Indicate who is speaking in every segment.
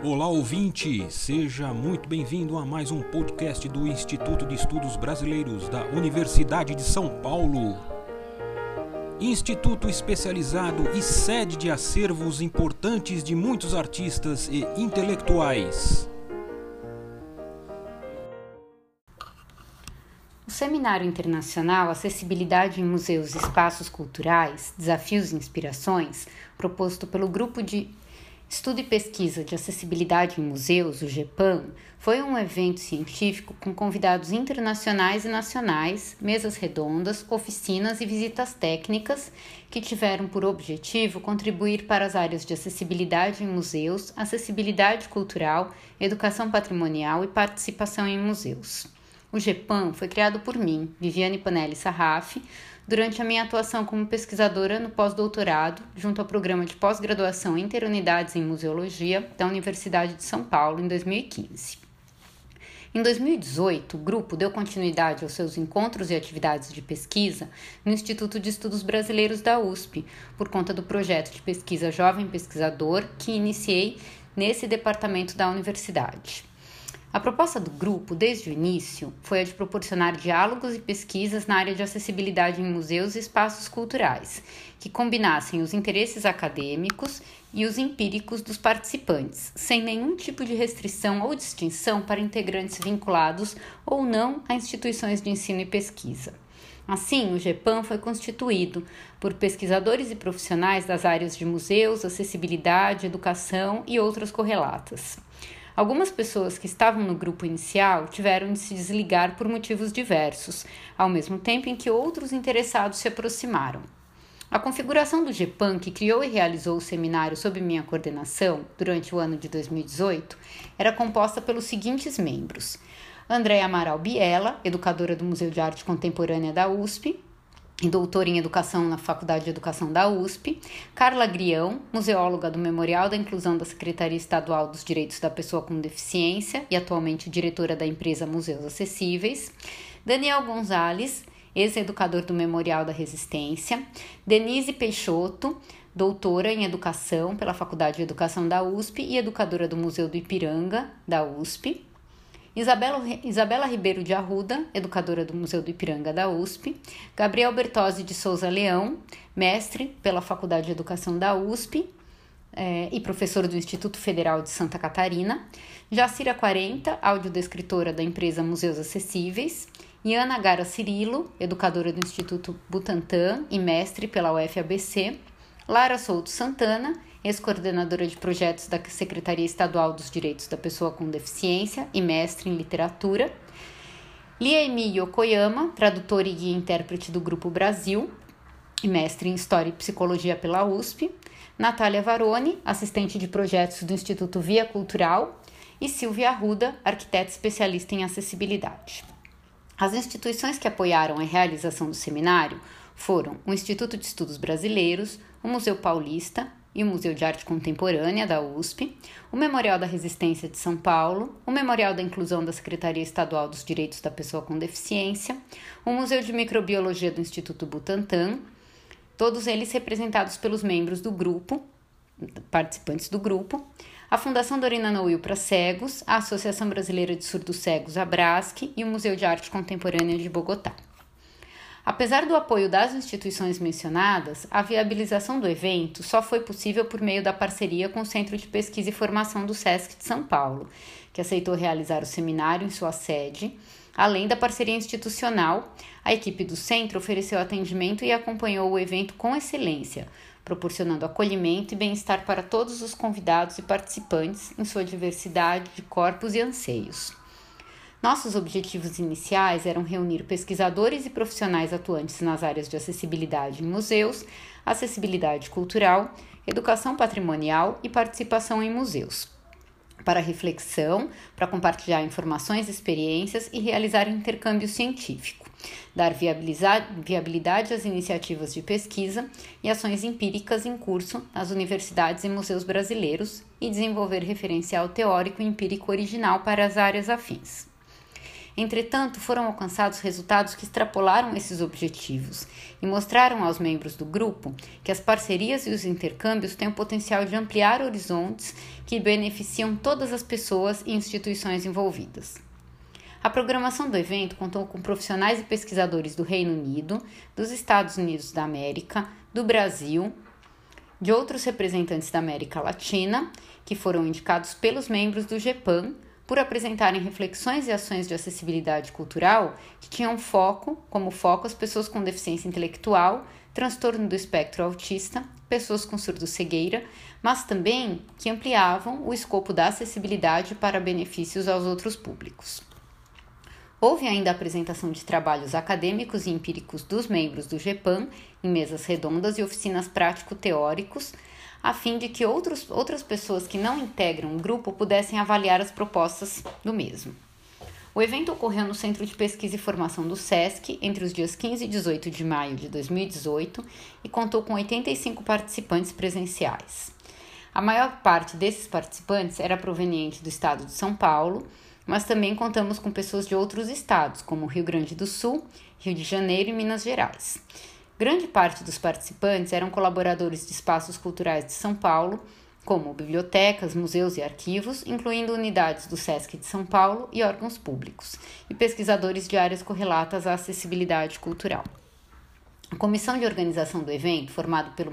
Speaker 1: Olá ouvinte, seja muito bem-vindo a mais um podcast do Instituto de Estudos Brasileiros da Universidade de São Paulo. Instituto especializado e sede de acervos importantes de muitos artistas e intelectuais.
Speaker 2: O Seminário Internacional Acessibilidade em Museus e Espaços Culturais Desafios e Inspirações, proposto pelo Grupo de Estudo e Pesquisa de Acessibilidade em Museus, o GEPAM, foi um evento científico com convidados internacionais e nacionais, mesas redondas, oficinas e visitas técnicas que tiveram por objetivo contribuir para as áreas de acessibilidade em museus, acessibilidade cultural, educação patrimonial e participação em museus. O GEPAM foi criado por mim, Viviane Panelli Sarraf, durante a minha atuação como pesquisadora no pós-doutorado, junto ao programa de pós-graduação Interunidades em Museologia da Universidade de São Paulo, em 2015. Em 2018, o grupo deu continuidade aos seus encontros e atividades de pesquisa no Instituto de Estudos Brasileiros da USP, por conta do projeto de pesquisa Jovem Pesquisador que iniciei nesse departamento da universidade. A proposta do grupo, desde o início, foi a de proporcionar diálogos e pesquisas na área de acessibilidade em museus e espaços culturais, que combinassem os interesses acadêmicos e os empíricos dos participantes, sem nenhum tipo de restrição ou distinção para integrantes vinculados ou não a instituições de ensino e pesquisa. Assim, o GEPAM foi constituído por pesquisadores e profissionais das áreas de museus, acessibilidade, educação e outras correlatas. Algumas pessoas que estavam no grupo inicial tiveram de se desligar por motivos diversos, ao mesmo tempo em que outros interessados se aproximaram. A configuração do GEPAN, que criou e realizou o seminário sob minha coordenação durante o ano de 2018, era composta pelos seguintes membros: Andréa Amaral Biela, educadora do Museu de Arte Contemporânea da USP, doutora em Educação na Faculdade de Educação da USP, Carla Grião, museóloga do Memorial da Inclusão da Secretaria Estadual dos Direitos da Pessoa com Deficiência e atualmente diretora da empresa Museus Acessíveis, Daniel Gonzalez, ex-educador do Memorial da Resistência, Denise Peixoto, doutora em Educação pela Faculdade de Educação da USP e educadora do Museu do Ipiranga, da USP, Isabela, Isabela Ribeiro de Arruda, educadora do Museu do Ipiranga da USP, Gabriel Bertozzi de Souza Leão, mestre pela Faculdade de Educação da USP é, e professor do Instituto Federal de Santa Catarina, Jacira 40, audiodescritora da empresa Museus Acessíveis, e Ana Gara Cirilo, educadora do Instituto Butantan e mestre pela UFABC, Lara Souto Santana, ex-coordenadora de projetos da Secretaria Estadual dos Direitos da Pessoa com Deficiência e mestre em literatura. Liemi Yokoyama, tradutora e guia intérprete do Grupo Brasil e mestre em História e Psicologia pela USP. Natália Varone, assistente de projetos do Instituto Via Cultural. E Silvia Arruda, arquiteta especialista em acessibilidade. As instituições que apoiaram a realização do seminário foram o Instituto de Estudos Brasileiros, o Museu Paulista, e o Museu de Arte Contemporânea da USP, o Memorial da Resistência de São Paulo, o Memorial da Inclusão da Secretaria Estadual dos Direitos da Pessoa com Deficiência, o Museu de Microbiologia do Instituto Butantan, todos eles representados pelos membros do grupo, participantes do grupo, a Fundação Dorina Noil para Cegos, a Associação Brasileira de Surdos Cegos, a e o Museu de Arte Contemporânea de Bogotá. Apesar do apoio das instituições mencionadas, a viabilização do evento só foi possível por meio da parceria com o Centro de Pesquisa e Formação do SESC de São Paulo, que aceitou realizar o seminário em sua sede. Além da parceria institucional, a equipe do centro ofereceu atendimento e acompanhou o evento com excelência, proporcionando acolhimento e bem-estar para todos os convidados e participantes em sua diversidade de corpos e anseios. Nossos objetivos iniciais eram reunir pesquisadores e profissionais atuantes nas áreas de acessibilidade em museus, acessibilidade cultural, educação patrimonial e participação em museus. Para reflexão, para compartilhar informações experiências e realizar intercâmbio científico, dar viabilidade às iniciativas de pesquisa e ações empíricas em curso nas universidades e museus brasileiros e desenvolver referencial teórico e empírico original para as áreas afins. Entretanto, foram alcançados resultados que extrapolaram esses objetivos e mostraram aos membros do grupo que as parcerias e os intercâmbios têm o potencial de ampliar horizontes que beneficiam todas as pessoas e instituições envolvidas. A programação do evento contou com profissionais e pesquisadores do Reino Unido, dos Estados Unidos da América, do Brasil, de outros representantes da América Latina, que foram indicados pelos membros do GEPAN por apresentarem reflexões e ações de acessibilidade cultural que tinham foco, como foco as pessoas com deficiência intelectual, transtorno do espectro autista, pessoas com surdo-cegueira, mas também que ampliavam o escopo da acessibilidade para benefícios aos outros públicos. Houve ainda a apresentação de trabalhos acadêmicos e empíricos dos membros do GEPAM em mesas redondas e oficinas prático-teóricos, a fim de que outros, outras pessoas que não integram o grupo pudessem avaliar as propostas do mesmo. O evento ocorreu no Centro de Pesquisa e Formação do SESC entre os dias 15 e 18 de maio de 2018 e contou com 85 participantes presenciais. A maior parte desses participantes era proveniente do estado de São Paulo mas também contamos com pessoas de outros estados, como Rio Grande do Sul, Rio de Janeiro e Minas Gerais. Grande parte dos participantes eram colaboradores de espaços culturais de São Paulo, como bibliotecas, museus e arquivos, incluindo unidades do SESC de São Paulo e órgãos públicos, e pesquisadores de áreas correlatas à acessibilidade cultural. A comissão de organização do evento, formada pelo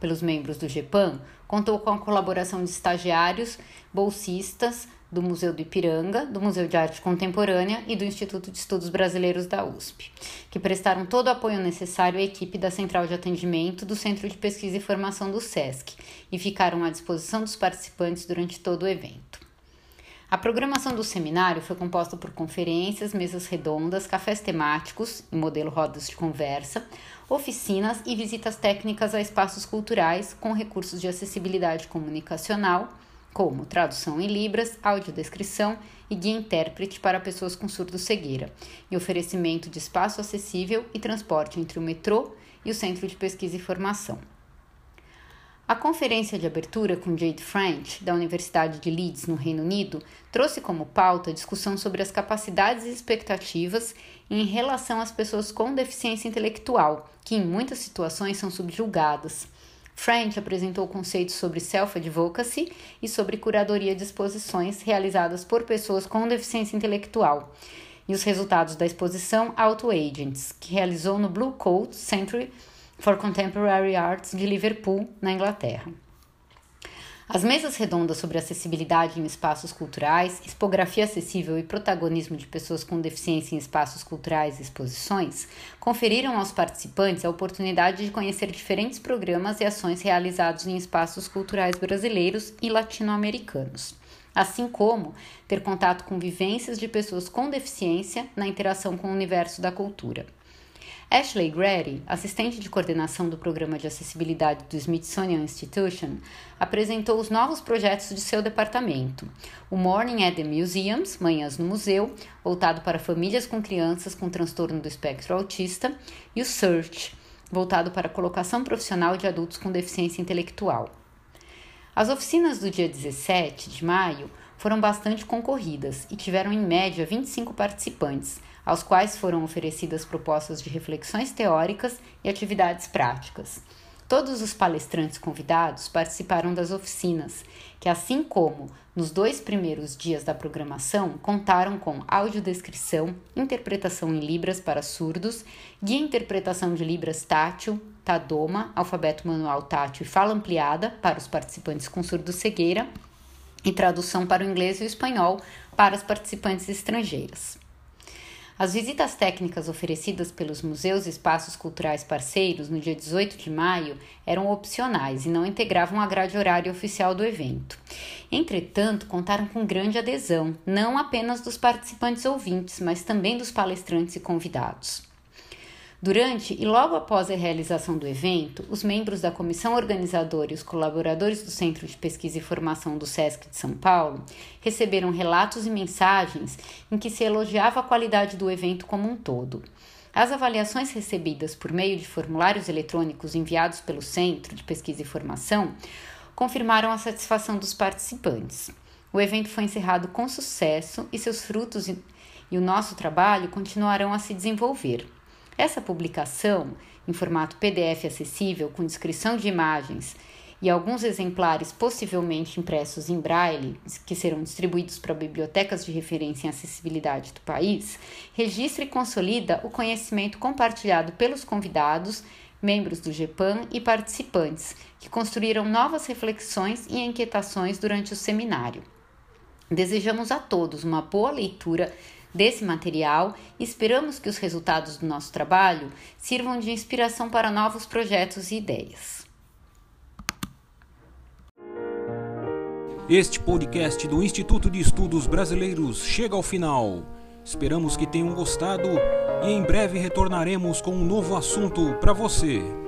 Speaker 2: pelos membros do GEPAM, contou com a colaboração de estagiários, bolsistas, do Museu do Ipiranga, do Museu de Arte Contemporânea e do Instituto de Estudos Brasileiros da USP, que prestaram todo o apoio necessário à equipe da Central de Atendimento do Centro de Pesquisa e Formação do SESC e ficaram à disposição dos participantes durante todo o evento. A programação do seminário foi composta por conferências, mesas redondas, cafés temáticos em modelo rodas de conversa, oficinas e visitas técnicas a espaços culturais com recursos de acessibilidade comunicacional como tradução em Libras, audiodescrição e guia intérprete para pessoas com surdo-cegueira, e oferecimento de espaço acessível e transporte entre o metrô e o Centro de Pesquisa e Formação. A conferência de abertura com Jade French, da Universidade de Leeds, no Reino Unido, trouxe como pauta a discussão sobre as capacidades e expectativas em relação às pessoas com deficiência intelectual, que em muitas situações são subjugadas. French apresentou conceitos sobre self-advocacy e sobre curadoria de exposições realizadas por pessoas com deficiência intelectual, e os resultados da exposição Auto Agents, que realizou no Blue Coat Century for Contemporary Arts de Liverpool, na Inglaterra. As mesas redondas sobre acessibilidade em espaços culturais, expografia acessível e protagonismo de pessoas com deficiência em espaços culturais e exposições conferiram aos participantes a oportunidade de conhecer diferentes programas e ações realizados em espaços culturais brasileiros e latino-americanos, assim como ter contato com vivências de pessoas com deficiência na interação com o universo da cultura. Ashley Grady, assistente de coordenação do Programa de Acessibilidade do Smithsonian Institution, apresentou os novos projetos de seu departamento. O Morning at the Museums, Manhãs no Museu, voltado para famílias com crianças com transtorno do espectro autista, e o Search, voltado para a colocação profissional de adultos com deficiência intelectual. As oficinas do dia 17 de maio foram bastante concorridas e tiveram em média 25 participantes, aos quais foram oferecidas propostas de reflexões teóricas e atividades práticas. Todos os palestrantes convidados participaram das oficinas, que, assim como nos dois primeiros dias da programação, contaram com audiodescrição, interpretação em Libras para surdos, guia interpretação de Libras tátil, Tadoma, alfabeto manual tátil e fala ampliada para os participantes com surdo-cegueira e tradução para o inglês e o espanhol para as participantes estrangeiras. As visitas técnicas oferecidas pelos museus e espaços culturais parceiros no dia 18 de maio eram opcionais e não integravam a grade horária oficial do evento. Entretanto, contaram com grande adesão, não apenas dos participantes ouvintes, mas também dos palestrantes e convidados. Durante e logo após a realização do evento, os membros da comissão organizadora e os colaboradores do Centro de Pesquisa e Formação do SESC de São Paulo receberam relatos e mensagens em que se elogiava a qualidade do evento como um todo. As avaliações recebidas por meio de formulários eletrônicos enviados pelo Centro de Pesquisa e Formação confirmaram a satisfação dos participantes. O evento foi encerrado com sucesso e seus frutos e o nosso trabalho continuarão a se desenvolver. Essa publicação, em formato PDF acessível, com descrição de imagens e alguns exemplares possivelmente impressos em braille, que serão distribuídos para bibliotecas de referência em acessibilidade do país, registra e consolida o conhecimento compartilhado pelos convidados, membros do GEPAN e participantes, que construíram novas reflexões e inquietações durante o seminário. Desejamos a todos uma boa leitura desse material esperamos que os resultados do nosso trabalho sirvam de inspiração para novos projetos e ideias.
Speaker 1: Este podcast do Instituto de Estudos Brasileiros chega ao final. Esperamos que tenham gostado e em breve retornaremos com um novo assunto para você.